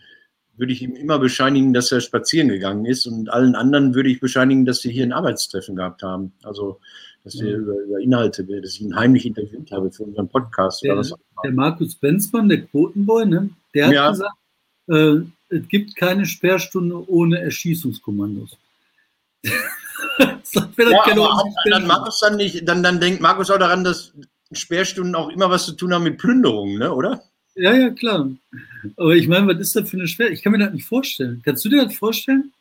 würde ich ihm immer bescheinigen, dass er spazieren gegangen ist und allen anderen würde ich bescheinigen, dass sie hier ein Arbeitstreffen gehabt haben. Also, dass wir mhm. über, über, Inhalte, dass ich ihn heimlich interviewt habe für unseren Podcast. Der, der Markus Benzmann, der Quotenboy, ne? der hat ja. gesagt, äh, es gibt keine Sperrstunde ohne Erschießungskommandos. ja, aber dann, Markus dann, nicht, dann, dann denkt Markus auch daran, dass Sperrstunden auch immer was zu tun haben mit Plünderungen, ne? oder? Ja, ja, klar. Aber ich meine, was ist das für eine Schwer? Ich kann mir das nicht vorstellen. Kannst du dir das vorstellen?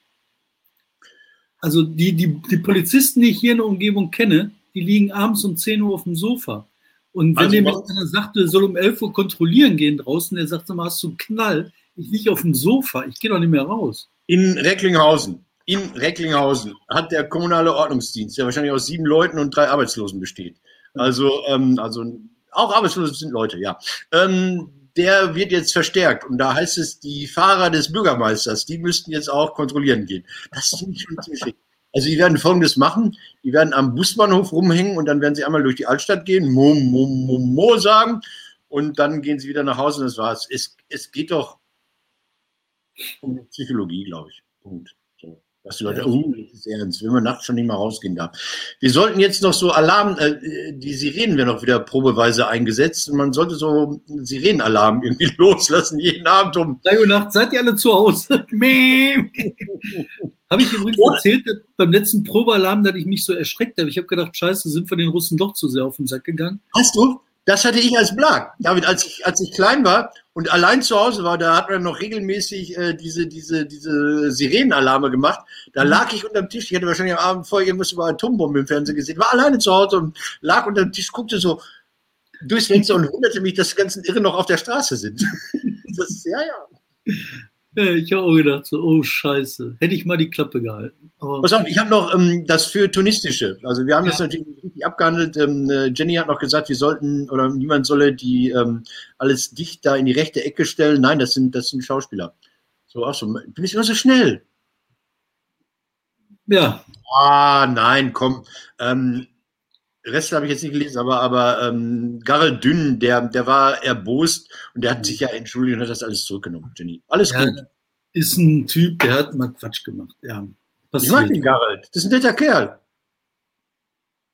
Also die, die, die Polizisten, die ich hier in der Umgebung kenne, die liegen abends um 10 Uhr auf dem Sofa. Und wenn also, dem einer sagt, er soll um 11 Uhr kontrollieren gehen draußen, der sagt, mal, hast du einen Knall? Ich liege auf dem Sofa, ich gehe doch nicht mehr raus. In Recklinghausen, in Recklinghausen hat der kommunale Ordnungsdienst, der wahrscheinlich aus sieben Leuten und drei Arbeitslosen besteht. Also, ähm, also auch Arbeitslose sind Leute, ja. Ähm, der wird jetzt verstärkt. Und da heißt es, die Fahrer des Bürgermeisters, die müssten jetzt auch kontrollieren gehen. Das ist nicht schon ziemlich Also die werden Folgendes machen, die werden am Busbahnhof rumhängen und dann werden sie einmal durch die Altstadt gehen, mo, mo, mo, mo sagen und dann gehen sie wieder nach Hause und das war's. Es, es geht doch um Psychologie, glaube ich. Punkt. Oh, das ist ernst, wenn man nachts schon nicht mal rausgehen darf. Wir sollten jetzt noch so Alarm, äh, die Sirenen werden noch wieder probeweise eingesetzt. Und man sollte so Sirenenalarm irgendwie loslassen, jeden Abend um. Drei Uhr nachts, seid ihr alle zu Hause? habe ich übrigens erzählt, beim letzten Probealarm, dass ich mich so erschreckt habe. Ich habe gedacht, scheiße, sind wir den Russen doch zu sehr auf den Sack gegangen. Hast du? Das hatte ich als Blag. David, als ich, als ich klein war und allein zu Hause war, da hat man noch regelmäßig äh, diese, diese, diese Sirenenalarme gemacht. Da lag ich unterm Tisch. Ich hatte wahrscheinlich am Abend vorher irgendwas über Atombomben im Fernsehen gesehen. War alleine zu Hause und lag unterm Tisch, guckte so durchs Fenster und wunderte mich, dass die ganzen Irren noch auf der Straße sind. das ja, ja. Ich habe auch gedacht, so, oh Scheiße, hätte ich mal die Klappe gehalten. Aber Pass auf, ich habe noch ähm, das für Tunistische. Also wir haben ja. das natürlich richtig abgehandelt. Ähm, äh, Jenny hat noch gesagt, wir sollten oder niemand solle die ähm, alles dicht da in die rechte Ecke stellen. Nein, das sind, das sind Schauspieler. So, ach so, bin ich immer so schnell. Ja. Ah, nein, komm. Ähm, Rest habe ich jetzt nicht gelesen, aber, aber ähm, Garel Dünn, der, der war erbost und der hat sich ja entschuldigt und hat das alles zurückgenommen, Jenny. Alles ja, gut. Ist ein Typ, der hat mal Quatsch gemacht. Ja, passiert. Ich mag den Garel. Das ist ein netter Kerl.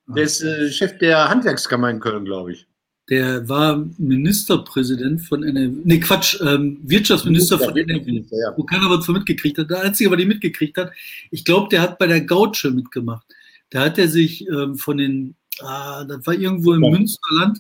Der ist äh, Chef der Handwerkskammer in Köln, glaube ich. Der war Ministerpräsident von NRW. Nee, Quatsch, ähm, Wirtschaftsminister von NRW, ja. wo keiner was von mitgekriegt hat. Der Einzige, der mitgekriegt hat, ich glaube, der hat bei der Gautsche mitgemacht. Da hat er sich ähm, von den ah, das war irgendwo im ja. Münsterland,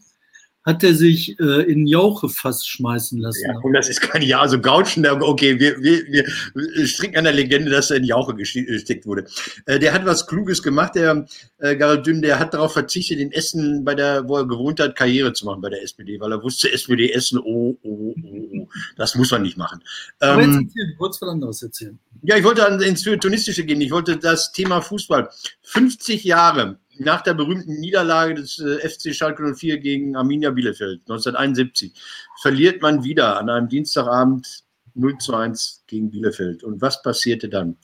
hat er sich äh, in Jauchefass schmeißen lassen. Ja, und das ist kein Ja, also Gautschen, okay, wir, wir, wir stricken an der Legende, dass er in Jauche gesteckt wurde. Äh, der hat was Kluges gemacht, der äh, Gerald Dünn, der hat darauf verzichtet, in Essen, bei der, wo er gewohnt hat, Karriere zu machen bei der SPD, weil er wusste, SPD Essen, oh, oh, oh, oh, das muss man nicht machen. Aber ähm, jetzt erzählen, du wolltest was anderes erzählen. Ja, ich wollte ins Tunistische gehen, ich wollte das Thema Fußball. 50 Jahre nach der berühmten Niederlage des äh, FC Schalke 04 gegen Arminia Bielefeld 1971 verliert man wieder an einem Dienstagabend 0 zu 1 gegen Bielefeld. Und was passierte dann?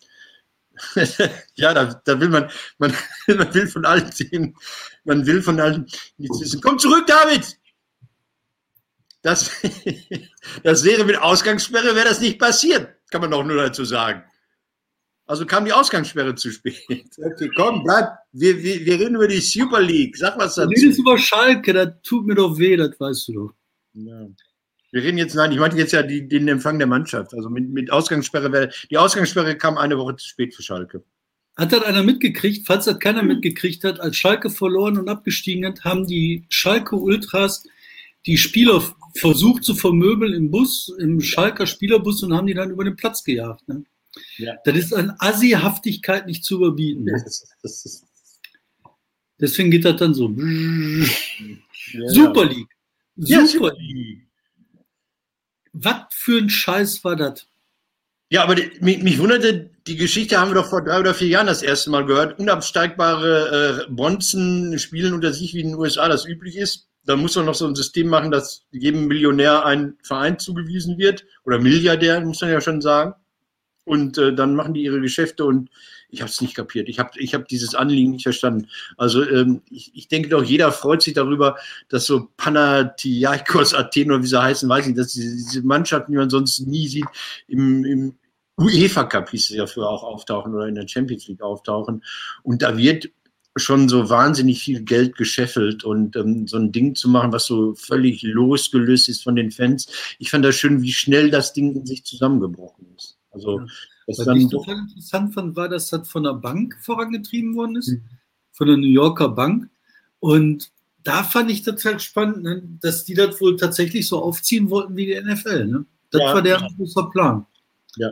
ja, da, da, will man, man, man will von allen sehen, man will von allen nichts wissen. Komm zurück, David! Das, das wäre mit Ausgangssperre, wäre das nicht passiert, kann man doch nur dazu sagen. Also kam die Ausgangssperre zu spät. Okay, komm, bleib. Wir, wir, wir reden über die Super League. Sag was dazu. Du redest über Schalke, das tut mir doch weh, das weißt du doch. Ja. Wir reden jetzt, nein, ich meinte jetzt ja die, den Empfang der Mannschaft. Also mit, mit Ausgangssperre, die Ausgangssperre kam eine Woche zu spät für Schalke. Hat das einer mitgekriegt? Falls das keiner mitgekriegt hat, als Schalke verloren und abgestiegen hat, haben die Schalke Ultras die Spieler versucht zu vermöbeln im Bus, im Schalker Spielerbus und haben die dann über den Platz gejagt. Ne? Ja. Das ist an Assihaftigkeit nicht zu überbieten. Das, das ist, Deswegen geht das dann so. Ja, Super League. Super League. Was für ein Scheiß war das? Ja, aber die, mich, mich, wunderte, die Geschichte haben wir doch vor drei oder vier Jahren das erste Mal gehört. Unabsteigbare äh, Bonzen spielen unter sich, wie in den USA das üblich ist. dann muss man noch so ein System machen, dass jedem Millionär ein Verein zugewiesen wird oder Milliardär, muss man ja schon sagen. Und äh, dann machen die ihre Geschäfte und ich habe es nicht kapiert. Ich habe ich hab dieses Anliegen nicht verstanden. Also ähm, ich, ich denke doch, jeder freut sich darüber, dass so Panathinaikos Athen oder wie sie heißen, weiß ich, dass diese, diese Mannschaften, die man sonst nie sieht, im, im UEFA Cup hieß es ja früher auch auftauchen oder in der Champions League auftauchen. Und da wird schon so wahnsinnig viel Geld gescheffelt und ähm, so ein Ding zu machen, was so völlig losgelöst ist von den Fans. Ich fand das schön, wie schnell das Ding in sich zusammengebrochen ist. Also, ja. was ich total interessant fand, war, dass das von der Bank vorangetrieben worden ist, mhm. von der New Yorker Bank. Und da fand ich das halt spannend, ne, dass die das wohl tatsächlich so aufziehen wollten wie die NFL. Ne? Das ja. war der große Plan. Ja.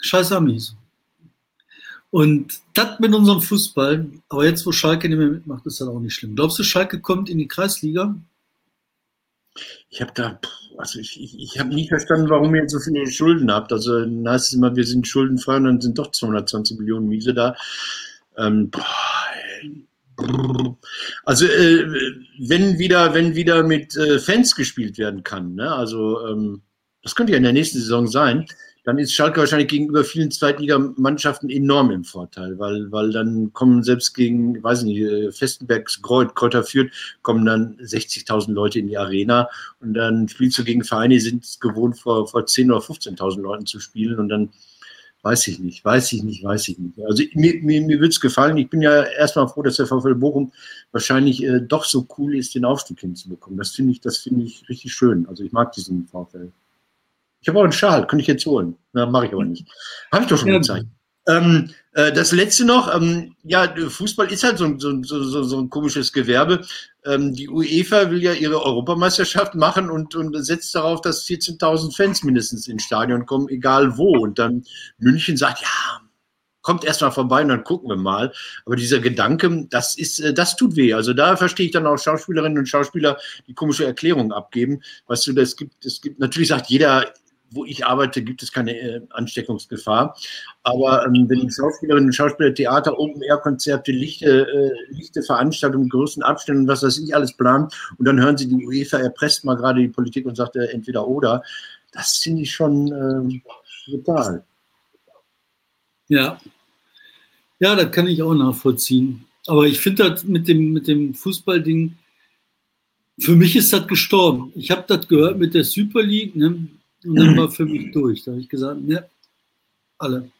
Scheiß Amis. Und das mit unserem Fußball, aber jetzt, wo Schalke nicht mehr mitmacht, ist das auch nicht schlimm. Glaubst du, Schalke kommt in die Kreisliga? Ich habe da, also ich, ich, ich habe nie verstanden, warum ihr so viele Schulden habt. Also dann heißt es immer, wir sind schuldenfrei und dann sind doch 220 Millionen Miese da. Ähm, also äh, wenn wieder, wenn wieder mit äh, Fans gespielt werden kann, ne? also ähm, das könnte ja in der nächsten Saison sein, dann ist Schalke wahrscheinlich gegenüber vielen Zweitligamannschaften enorm im Vorteil, weil, weil dann kommen selbst gegen, weiß nicht, äh, Festenbergs Kräuter führt, kommen dann 60.000 Leute in die Arena und dann spielst du gegen Vereine, die sind es gewohnt, vor, vor 10.000 oder 15.000 Leuten zu spielen und dann weiß ich nicht, weiß ich nicht, weiß ich nicht. Also mir, mir, mir würde es gefallen. Ich bin ja erstmal froh, dass der VfL Bochum wahrscheinlich äh, doch so cool ist, den Aufstieg hinzubekommen. Das finde ich, das finde ich richtig schön. Also ich mag diesen VfL. Ich habe auch einen Schal, könnte ich jetzt holen. Na, mache ich aber nicht. Habe ich doch schon ja. gezeigt. Ähm, äh, das letzte noch, ähm, ja, Fußball ist halt so, so, so, so ein komisches Gewerbe. Ähm, die UEFA will ja ihre Europameisterschaft machen und, und setzt darauf, dass 14.000 Fans mindestens ins Stadion kommen, egal wo. Und dann München sagt, ja, kommt erstmal vorbei und dann gucken wir mal. Aber dieser Gedanke, das ist, äh, das tut weh. Also da verstehe ich dann auch Schauspielerinnen und Schauspieler, die komische Erklärungen abgeben. Weißt du, das gibt, es gibt, natürlich sagt jeder, wo ich arbeite, gibt es keine äh, Ansteckungsgefahr. Aber ähm, wenn Schauspielerinnen und Schauspieler Theater, Open-Air-Konzerte, lichte, äh, lichte Veranstaltungen, größten Abständen, was weiß ich alles planen und dann hören sie, die UEFA erpresst mal gerade die Politik und sagt äh, entweder oder, das finde ich schon äh, brutal. Ja. Ja, das kann ich auch nachvollziehen. Aber ich finde das mit dem, mit dem Fußballding, für mich ist das gestorben. Ich habe das gehört mit der Super League. Ne? Und dann war für mich durch. Da habe ich gesagt, ne, alle.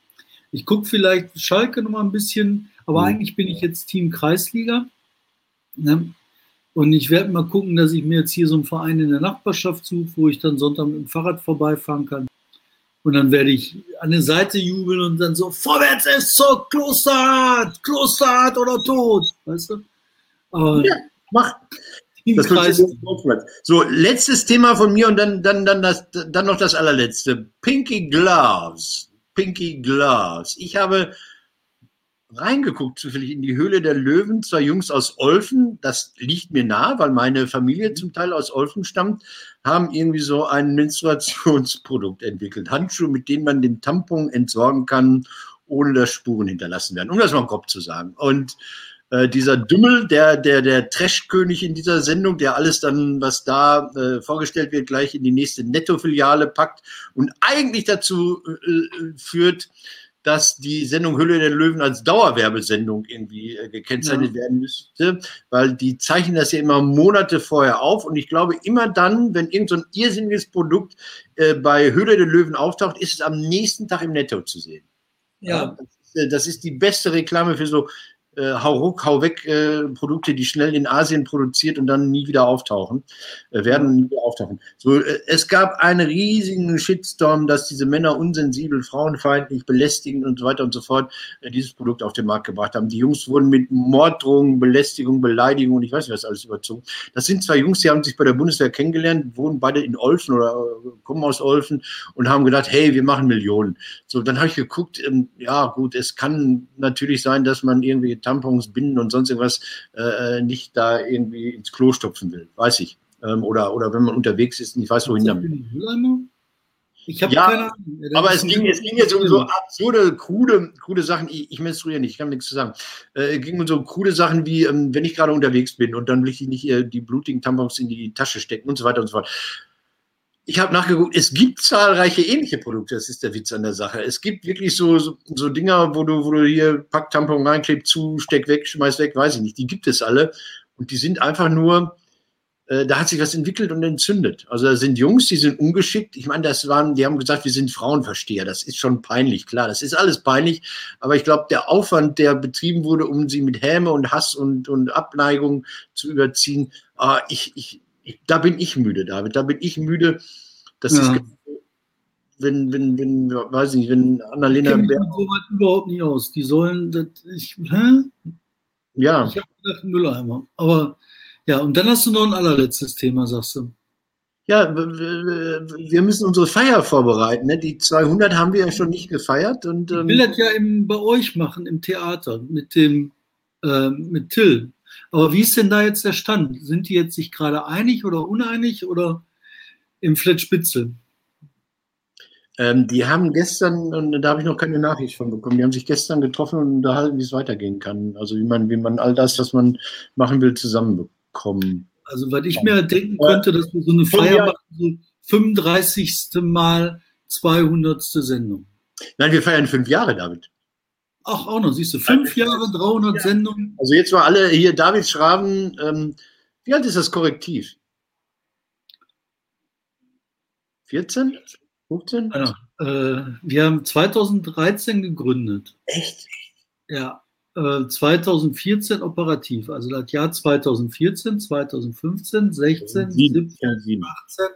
Ich gucke vielleicht Schalke noch mal ein bisschen, aber mhm. eigentlich bin ich jetzt Team Kreisliga. Ne? Und ich werde mal gucken, dass ich mir jetzt hier so einen Verein in der Nachbarschaft suche, wo ich dann Sonntag mit dem Fahrrad vorbeifahren kann. Und dann werde ich an der Seite jubeln und dann so, vorwärts ist so, Klosterhardt, Klosterhardt oder tot, weißt du? Aber ja, mach. So, letztes Thema von mir und dann, dann, dann, das, dann noch das allerletzte. Pinky Gloves. Pinky Gloves. Ich habe reingeguckt, zufällig in die Höhle der Löwen, zwei Jungs aus Olfen, das liegt mir nah, weil meine Familie zum Teil aus Olfen stammt, haben irgendwie so ein Menstruationsprodukt entwickelt. Handschuhe, mit denen man den Tampon entsorgen kann, ohne dass Spuren hinterlassen werden, um das mal grob zu sagen. Und äh, dieser Dümmel, der, der, der Trash-König in dieser Sendung, der alles dann, was da äh, vorgestellt wird, gleich in die nächste Netto-Filiale packt und eigentlich dazu äh, äh führt, dass die Sendung Hülle der Löwen als Dauerwerbesendung irgendwie äh, gekennzeichnet ja. werden müsste, weil die zeichnen das ja immer Monate vorher auf und ich glaube immer dann, wenn irgend so ein irrsinniges Produkt äh, bei Hülle der Löwen auftaucht, ist es am nächsten Tag im Netto zu sehen. Ja. ja das, ist, äh, das ist die beste Reklame für so äh, hau ruck, hau weg äh, Produkte, die schnell in Asien produziert und dann nie wieder auftauchen, äh, werden nie wieder auftauchen. So, äh, es gab einen riesigen Shitstorm, dass diese Männer unsensibel, frauenfeindlich, belästigend und so weiter und so fort äh, dieses Produkt auf den Markt gebracht haben. Die Jungs wurden mit Morddrohungen, Belästigung, Beleidigung und ich weiß nicht was alles überzogen. Das sind zwei Jungs, die haben sich bei der Bundeswehr kennengelernt, wohnen beide in Olfen oder äh, kommen aus Olfen und haben gedacht, hey, wir machen Millionen. So, dann habe ich geguckt, ähm, ja gut, es kann natürlich sein, dass man irgendwie Tampons, Binden und sonst irgendwas äh, nicht da irgendwie ins Klo stopfen will. Weiß ich. Ähm, oder, oder wenn man unterwegs ist und ich weiß, wohin damit. Ich habe ja, keine Ahnung. Aber es ging, es ging jetzt um so absurde, krude, krude Sachen. Ich, ich menstruiere nicht, ich kann nichts zu sagen. Äh, es ging um so krude Sachen wie, ähm, wenn ich gerade unterwegs bin und dann will ich nicht äh, die blutigen Tampons in die Tasche stecken und so weiter und so fort. Ich habe nachgeguckt, es gibt zahlreiche ähnliche Produkte, das ist der Witz an der Sache. Es gibt wirklich so, so, so Dinger, wo du, wo du hier pack Tampon reinklebt, zu, steck weg, schmeiß weg, weiß ich nicht. Die gibt es alle. Und die sind einfach nur äh, da hat sich was entwickelt und entzündet. Also da sind Jungs, die sind ungeschickt. Ich meine, das waren, die haben gesagt, wir sind Frauenversteher. Das ist schon peinlich, klar. Das ist alles peinlich. Aber ich glaube, der Aufwand, der betrieben wurde, um sie mit Häme und Hass und, und Abneigung zu überziehen, ah, ich, ich, ich, da bin ich müde, David. Da bin ich müde. Das ja. ist wenn, wenn, wenn, weiß ich nicht, wenn Annalena. Ich kenne so weit überhaupt nicht aus. Die sollen, das, ich, hä? Ja. Ich habe gedacht, Mülleimer. Aber ja, und dann hast du noch ein allerletztes Thema, sagst du. Ja, wir müssen unsere Feier vorbereiten. Ne? Die 200 haben wir ja schon nicht gefeiert. Und, ähm, ich will das ja im, bei euch machen, im Theater, mit dem, äh, mit Till. Aber wie ist denn da jetzt der Stand? Sind die jetzt sich gerade einig oder uneinig oder im Fletspitzel? Ähm, die haben gestern, und da habe ich noch keine Nachricht von bekommen, die haben sich gestern getroffen und unterhalten, wie es weitergehen kann. Also wie man, wie man all das, was man machen will, zusammenbekommt kommen. Also, weil ich mir denken könnte, dass wir so eine Feier machen, so 35. Mal 200. Sendung. Nein, wir feiern fünf Jahre, David. Ach, auch noch, siehst du, fünf Jahre, 300 ja. Sendungen. Also jetzt mal alle hier, David Schraven, ähm, wie alt ist das Korrektiv? 14? 15? Ja, äh, wir haben 2013 gegründet. Echt? Ja. 2014 äh, operativ, also das Jahr 2014, 2015, 16, 17, 17 18,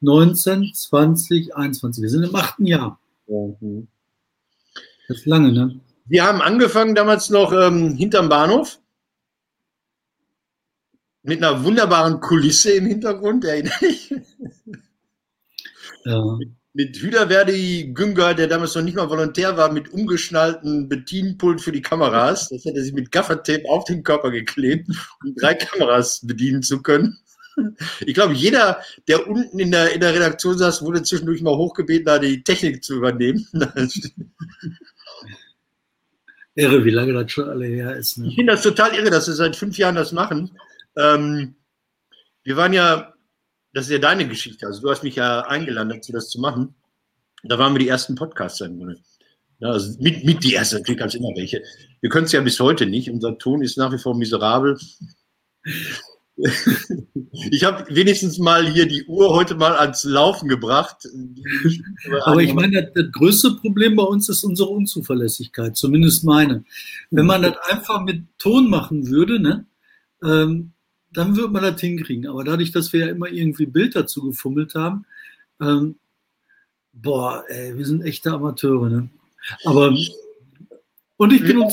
19, 20, 21. Wir sind im achten Jahr. Mhm. Das ist lange, ne? Wir haben angefangen damals noch ähm, hinterm Bahnhof mit einer wunderbaren Kulisse im Hintergrund, erinnere ich. Ja mit Hüderverdi Günger, der damals noch nicht mal Volontär war, mit umgeschnallten Bedienpult für die Kameras. Das hat er sich mit Gaffertape auf den Körper geklebt, um drei Kameras bedienen zu können. Ich glaube, jeder, der unten in der, in der Redaktion saß, wurde zwischendurch mal hochgebeten, da die Technik zu übernehmen. Irre, wie lange das schon alle her ist. Ne? Ich finde das total irre, dass wir seit fünf Jahren das machen. Ähm, wir waren ja das ist ja deine Geschichte. Also du hast mich ja eingeladen, dazu das zu machen. Da waren wir die ersten Podcaster im Grunde. Ja, also mit, mit die ersten, natürlich gab immer welche. Wir können es ja bis heute nicht. Unser Ton ist nach wie vor miserabel. Ich habe wenigstens mal hier die Uhr heute mal ans Laufen gebracht. Aber ich meine, das, das, größte Problem bei uns ist unsere Unzuverlässigkeit, zumindest meine. Wenn man das einfach mit Ton machen würde, ne, ähm, dann wird man das hinkriegen. Aber dadurch, dass wir ja immer irgendwie Bild dazu gefummelt haben, ähm, boah, ey, wir sind echte Amateure, ne? Aber, und ich bin ja,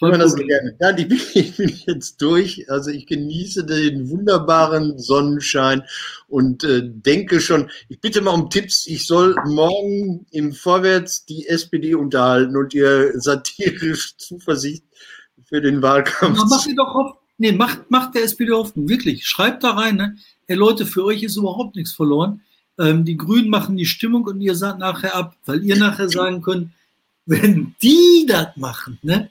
unzufrieden. Das gerne. Ja, die ich bin jetzt durch. Also ich genieße den wunderbaren Sonnenschein und äh, denke schon, ich bitte mal um Tipps. Ich soll morgen im Vorwärts die SPD unterhalten und ihr satirisch Zuversicht für den Wahlkampf. Na, mach ihr doch auf, Nee, macht, macht der SPD Hoffnung, wirklich. Schreibt da rein, ne? Hey Leute, für euch ist überhaupt nichts verloren. Ähm, die Grünen machen die Stimmung und ihr sagt nachher ab, weil ihr nachher sagen könnt, wenn die das machen, ne?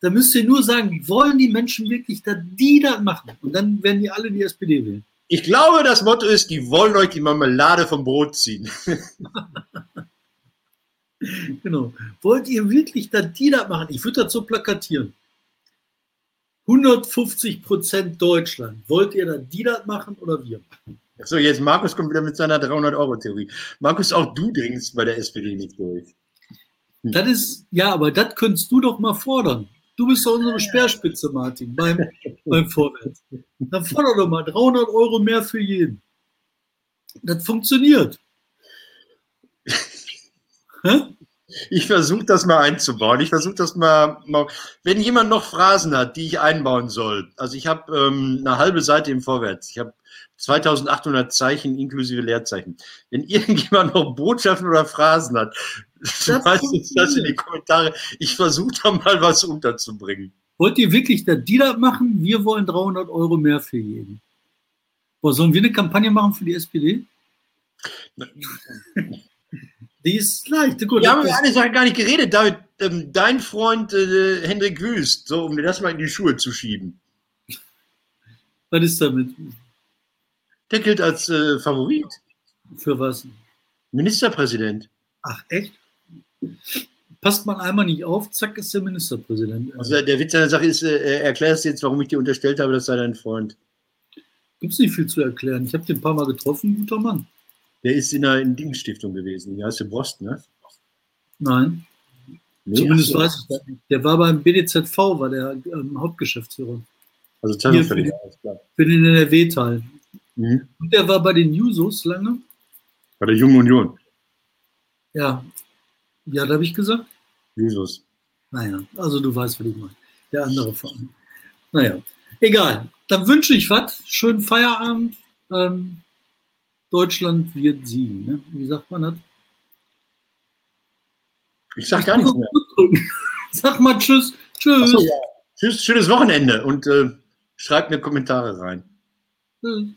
Da müsst ihr nur sagen, wollen die Menschen wirklich, dass die das machen? Und dann werden die alle die SPD wählen. Ich glaube, das Motto ist, die wollen euch die Marmelade vom Brot ziehen. genau. Wollt ihr wirklich, dass die das machen? Ich würde das so plakatieren. 150 Prozent Deutschland. Wollt ihr dann die das machen oder wir? So, jetzt Markus kommt wieder mit seiner 300-Euro-Theorie. Markus, auch du dringst bei der SPD nicht durch. Hm. Das ist, ja, aber das könntest du doch mal fordern. Du bist doch unsere Speerspitze, Martin, beim, beim Vorwärts. Dann forder doch mal 300 Euro mehr für jeden. Das funktioniert. Hä? Ich versuche das mal einzubauen. Ich versuche das mal, mal, Wenn jemand noch Phrasen hat, die ich einbauen soll. Also ich habe ähm, eine halbe Seite im Vorwärts. Ich habe 2800 Zeichen inklusive Leerzeichen. Wenn irgendjemand noch Botschaften oder Phrasen hat, schmeißt uns das in die Kommentare. Ich versuche da mal was unterzubringen. Wollt ihr wirklich das die das machen? Wir wollen 300 Euro mehr für jeden. Boah, sollen wir eine Kampagne machen für die SPD? Die ist leicht. Gut, Wir haben über eine Sache gar nicht geredet. David, ähm, dein Freund äh, Hendrik Wüst, so um dir das mal in die Schuhe zu schieben. Was ist damit? Der gilt als äh, Favorit. Für was? Ministerpräsident. Ach, echt? Passt man einmal nicht auf, zack, ist der Ministerpräsident. Also der Witz an der Sache ist, äh, erklärst jetzt, warum ich dir unterstellt habe, das sei dein Freund. Gibt es nicht viel zu erklären. Ich habe den ein paar Mal getroffen, guter Mann. Der ist in einer Dingststiftung gewesen. Die heißt der Brost, ne? Nein. Nee, Zumindest weiß ich das nicht. Der war beim BDZV, war der ähm, Hauptgeschäftsführer. Also Hier für, den, für den NRW-Teil. Mhm. Und der war bei den Jusos lange. Bei der Jungen Union. Ja. Ja, da habe ich gesagt? Jusos. Naja, also du weißt, was ich meine. Der andere Verein. Naja, egal. Dann wünsche ich was. Schönen Feierabend. Ähm, Deutschland wird siegen. Ne? Wie sagt man das? Ich sag gar nichts mehr. Sag mal Tschüss. Tschüss. So, ja. Tschüss, schönes Wochenende und äh, schreibt mir Kommentare rein. Tschüss.